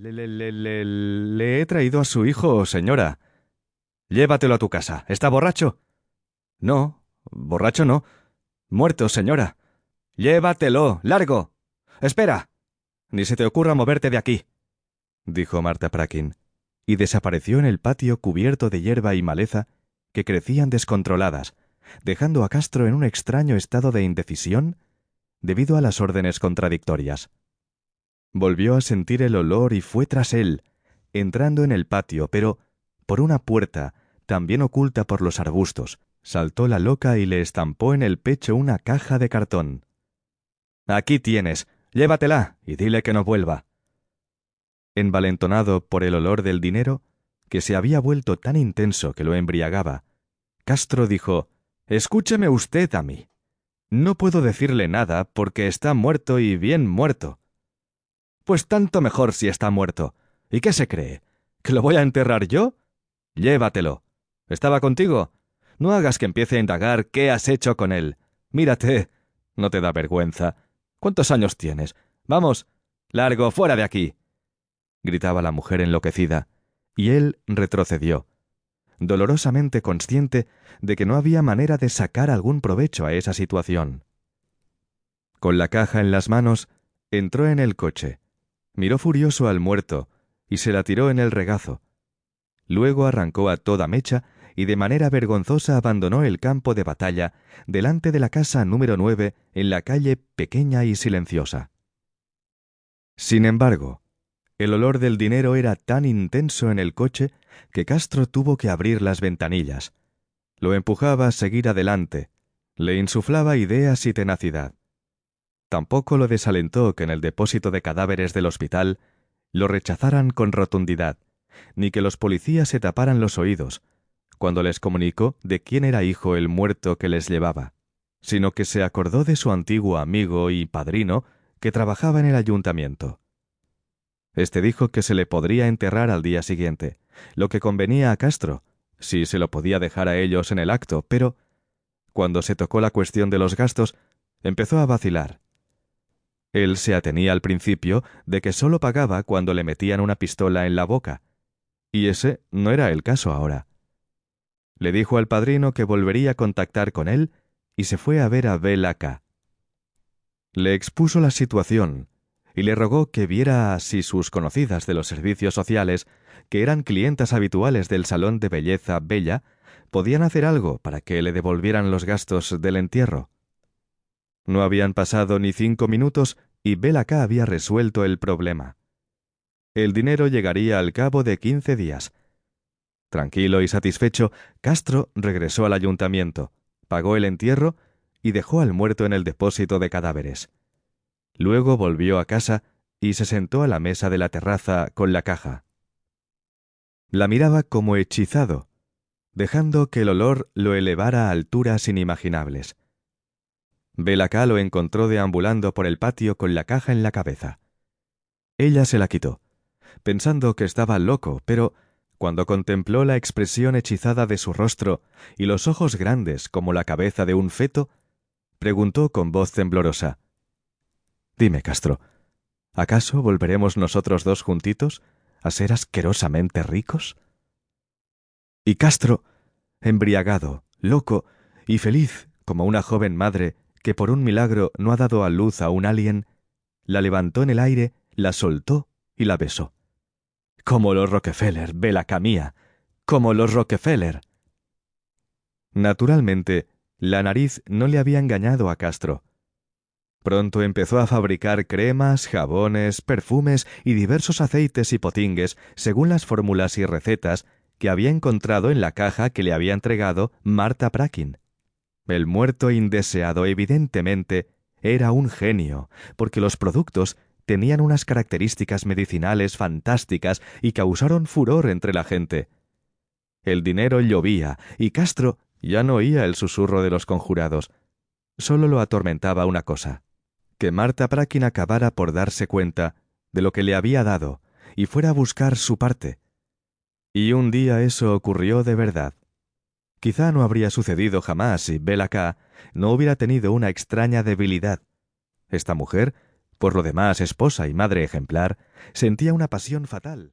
Le, he traído a su hijo, señora. Llévatelo a tu casa. ¿Está borracho? No, borracho no. Muerto, señora. Llévatelo. Largo. Espera. Ni se te ocurra moverte de aquí, dijo Marta Prakin, y desapareció en el patio cubierto de hierba y maleza que crecían descontroladas, dejando a Castro en un extraño estado de indecisión debido a las órdenes contradictorias. Volvió a sentir el olor y fue tras él, entrando en el patio, pero por una puerta, también oculta por los arbustos, saltó la loca y le estampó en el pecho una caja de cartón. Aquí tienes, llévatela y dile que no vuelva. Envalentonado por el olor del dinero, que se había vuelto tan intenso que lo embriagaba, Castro dijo Escúcheme usted a mí. No puedo decirle nada porque está muerto y bien muerto. Pues tanto mejor si está muerto. ¿Y qué se cree? ¿Que lo voy a enterrar yo? Llévatelo. ¿Estaba contigo? No hagas que empiece a indagar qué has hecho con él. Mírate. No te da vergüenza. ¿Cuántos años tienes? Vamos. Largo, fuera de aquí. gritaba la mujer enloquecida, y él retrocedió, dolorosamente consciente de que no había manera de sacar algún provecho a esa situación. Con la caja en las manos, entró en el coche, miró furioso al muerto y se la tiró en el regazo. Luego arrancó a toda mecha y de manera vergonzosa abandonó el campo de batalla delante de la casa número nueve en la calle pequeña y silenciosa. Sin embargo, el olor del dinero era tan intenso en el coche que Castro tuvo que abrir las ventanillas. Lo empujaba a seguir adelante, le insuflaba ideas y tenacidad. Tampoco lo desalentó que en el depósito de cadáveres del hospital lo rechazaran con rotundidad, ni que los policías se taparan los oídos, cuando les comunicó de quién era hijo el muerto que les llevaba, sino que se acordó de su antiguo amigo y padrino que trabajaba en el ayuntamiento. Este dijo que se le podría enterrar al día siguiente, lo que convenía a Castro, si se lo podía dejar a ellos en el acto, pero cuando se tocó la cuestión de los gastos, empezó a vacilar. Él se atenía al principio de que sólo pagaba cuando le metían una pistola en la boca, y ese no era el caso ahora. Le dijo al padrino que volvería a contactar con él y se fue a ver a Bela K. Le expuso la situación y le rogó que viera si sus conocidas de los servicios sociales, que eran clientas habituales del salón de belleza Bella, podían hacer algo para que le devolvieran los gastos del entierro. No habían pasado ni cinco minutos y K había resuelto el problema. El dinero llegaría al cabo de quince días. Tranquilo y satisfecho, Castro regresó al ayuntamiento, pagó el entierro y dejó al muerto en el depósito de cadáveres. Luego volvió a casa y se sentó a la mesa de la terraza con la caja. La miraba como hechizado, dejando que el olor lo elevara a alturas inimaginables. Belacá lo encontró deambulando por el patio con la caja en la cabeza. Ella se la quitó, pensando que estaba loco, pero cuando contempló la expresión hechizada de su rostro y los ojos grandes como la cabeza de un feto, preguntó con voz temblorosa Dime, Castro, ¿acaso volveremos nosotros dos juntitos a ser asquerosamente ricos? Y Castro, embriagado, loco y feliz como una joven madre que por un milagro no ha dado a luz a un alien, la levantó en el aire, la soltó y la besó. Como los Rockefeller, vela camía, como los Rockefeller. Naturalmente, la nariz no le había engañado a Castro. Pronto empezó a fabricar cremas, jabones, perfumes y diversos aceites y potingues según las fórmulas y recetas que había encontrado en la caja que le había entregado Marta Prakin. El muerto indeseado evidentemente era un genio, porque los productos tenían unas características medicinales fantásticas y causaron furor entre la gente. El dinero llovía, y Castro ya no oía el susurro de los conjurados. Solo lo atormentaba una cosa, que Marta Prakin acabara por darse cuenta de lo que le había dado y fuera a buscar su parte. Y un día eso ocurrió de verdad. Quizá no habría sucedido jamás si Bela no hubiera tenido una extraña debilidad. Esta mujer por lo demás esposa y madre ejemplar, sentía una pasión fatal